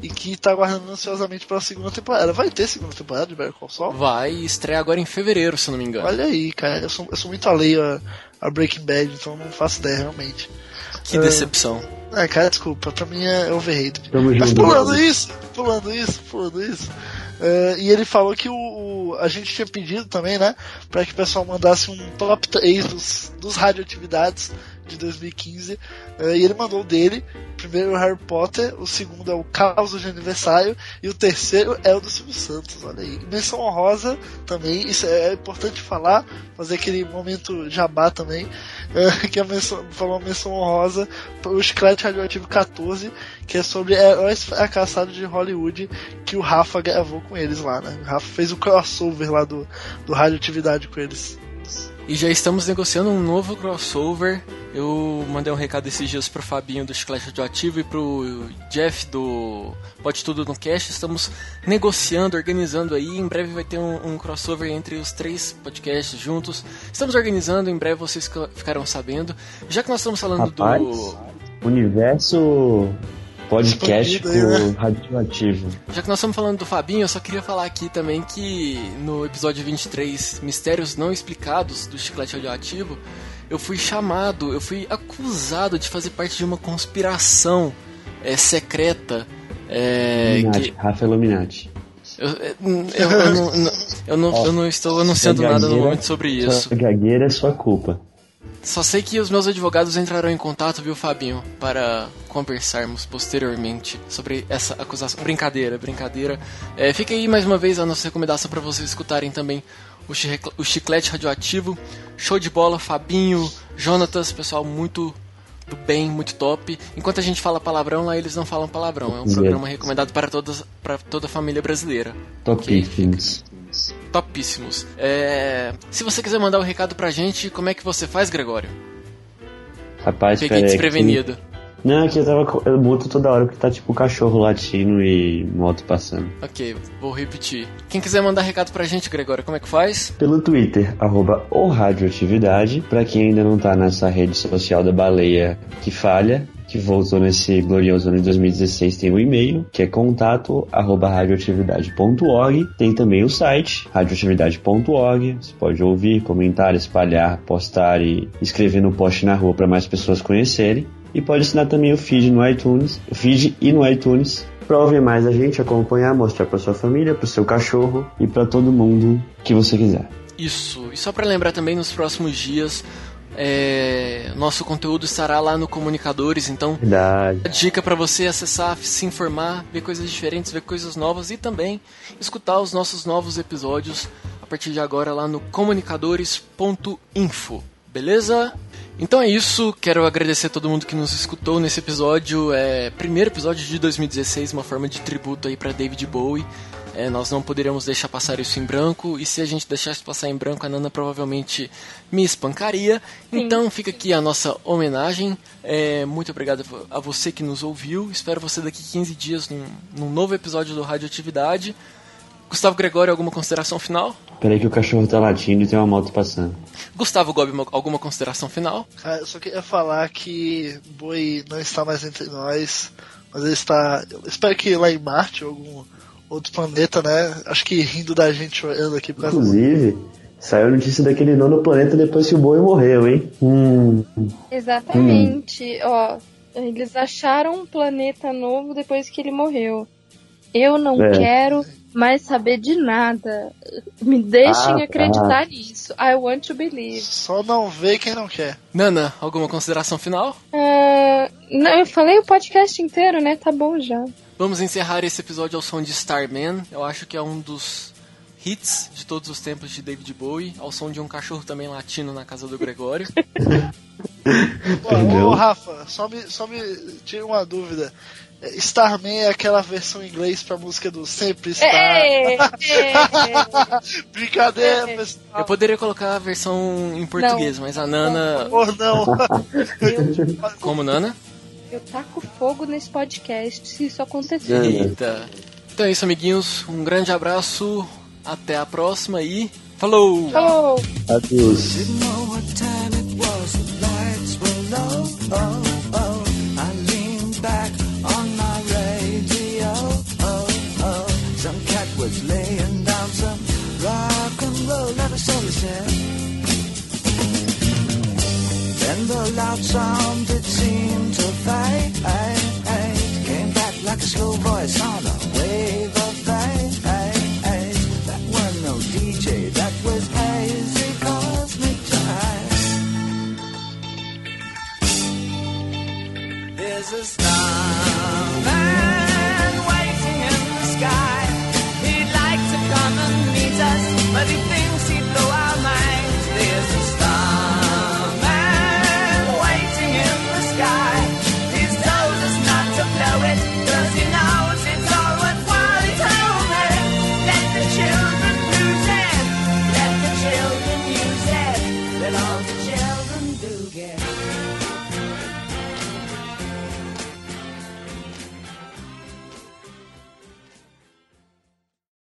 e que tá aguardando ansiosamente pela segunda temporada. Vai ter segunda temporada de Better Call Saul? Vai estrear agora em fevereiro, se não me engano. Olha aí, cara, eu sou, eu sou muito alheio a, a Breaking Bad, então não faço ideia realmente. Que decepção. Ah, cara, desculpa, pra mim é overrated. Tamo Mas junto. pulando isso, pulando isso, pulando isso. é, e ele falou que o, o- a gente tinha pedido também, né, para que o pessoal mandasse um top 3 dos, dos radioatividades de 2015. é, e ele mandou o dele. Primeiro o Harry Potter, o segundo é o Caos de Aniversário e o terceiro é o do Silvio Santos. Olha aí. Menção honrosa também, isso é importante falar, fazer aquele momento jabá também, é, que a menção, falou uma menção honrosa o Chiclete Radioativo 14, que é sobre heróis fracassados de Hollywood, que o Rafa gravou com eles lá, né? O Rafa fez o crossover lá do, do Radioatividade com eles. E já estamos negociando um novo crossover. Eu mandei um recado esses dias pro Fabinho do Chiclete Radioativo e pro Jeff do Pode Tudo no Cast. Estamos negociando, organizando aí. Em breve vai ter um, um crossover entre os três podcasts juntos. Estamos organizando, em breve vocês fica- ficarão sabendo. Já que nós estamos falando Rapaz, do. universo podcast Expandido né? radioativo. Já que nós estamos falando do Fabinho, eu só queria falar aqui também que no episódio 23, Mistérios Não Explicados do Chiclete Radioativo, eu fui chamado, eu fui acusado de fazer parte de uma conspiração é, secreta. É, Illuminati, que Rafa Illuminati. eu, eu- eu- eu não, eu, não, eu não estou anunciando Sua nada no momento sobre isso. Gagueira é sua culpa. Só sei que os meus advogados entrarão em contato, viu, Fabinho, para conversarmos posteriormente sobre essa acusação. Brincadeira, brincadeira. É, fica aí mais uma vez a nossa recomendação para vocês escutarem também o, Chi- o Chiclete Radioativo. Show de bola, Fabinho, Jonatas, pessoal muito do bem, muito top. Enquanto a gente fala palavrão, lá eles não falam palavrão. É um programa recomendado para, todas, para toda a família brasileira. Topíssimos. Topíssimos. É, Se você quiser mandar um recado pra gente, como é que você faz, Gregório? Rapaz, Peguei desprevenido. que- Não, aqui eu tava. Eu muto toda hora porque tá tipo cachorro latindo e moto passando. Ok, vou repetir. Quem quiser mandar recado pra gente, Gregório, como é que faz? Pelo Twitter, arroba o Radioatividade. Pra quem ainda não tá nessa rede social da baleia que falha, que voltou nesse glorioso ano de 2016, tem um e-mail, que é contato arroba radioatividade.org. Tem também o site, radioatividade.org. Você pode ouvir, comentar, espalhar, postar e escrever no post na rua para mais pessoas conhecerem. E pode assinar também o feed no iTunes, o feed e no iTunes Pra ouvir mais a gente, acompanhar, mostrar pra sua família, pro seu cachorro e pra todo mundo que você quiser. Isso. E só pra lembrar também, nos próximos dias, é, nosso conteúdo estará lá no Comunicadores, então Verdade. a dica pra você acessar, se informar, ver coisas diferentes, ver coisas novas e também escutar os nossos novos episódios a partir de agora lá no comunicadores.info. Beleza? Então é isso, quero agradecer a todo mundo que nos escutou nesse episódio, é primeiro episódio de 2016, uma forma de tributo aí para David Bowie. É, nós não poderíamos deixar passar isso em branco, e se a gente deixasse passar em branco, a Nana provavelmente me espancaria. Então fica aqui a nossa homenagem. É, muito obrigado a você que nos ouviu. Espero você daqui 15 dias num, num novo episódio do Radioatividade. Gustavo Gregório, alguma consideração final? Peraí que o cachorro tá latindo e tem uma moto passando. Gustavo Gobi, alguma consideração final? Cara, eu só queria falar que Boi não está mais entre nós, mas ele está. Eu espero que lá em Marte ou algum outro planeta, né? Acho que rindo da gente chorando aqui causa Inclusive, saiu a notícia daquele nono planeta depois que o boi morreu, hein? Hum, Exatamente. Ó, eles acharam um planeta novo depois que ele morreu. Eu não É. quero mais saber de nada. Me deixem Ah, acreditar nisso. I want to believe. Só não vê quem não quer. Nana, alguma consideração final? Ah, não, eu falei o podcast inteiro, né? Tá bom já. Vamos encerrar esse episódio ao som de Starman. Eu acho que é um dos hits de todos os tempos de David Bowie, ao som de um cachorro também latino na casa do Gregório. Ô, Rafa, só me, só me tira uma dúvida. É, Starman é aquela versão em inglês pra música do Sempre Está. É, é, Brincadeira, É. pessoal. Eu poderia colocar a versão em português, mas a Nana. Por não. Como Nana? eu taco fogo nesse podcast se isso acontecer. Eita. Então é isso, amiguinhos. Um grande abraço. Até a próxima e falou! Falou! Adeus. Oh, oh. I leaned back on my radio. Oh, oh. Some cat was laying down some rock and roll. Then the loud sound it seemed to fade. Came back like a slow voice on a wave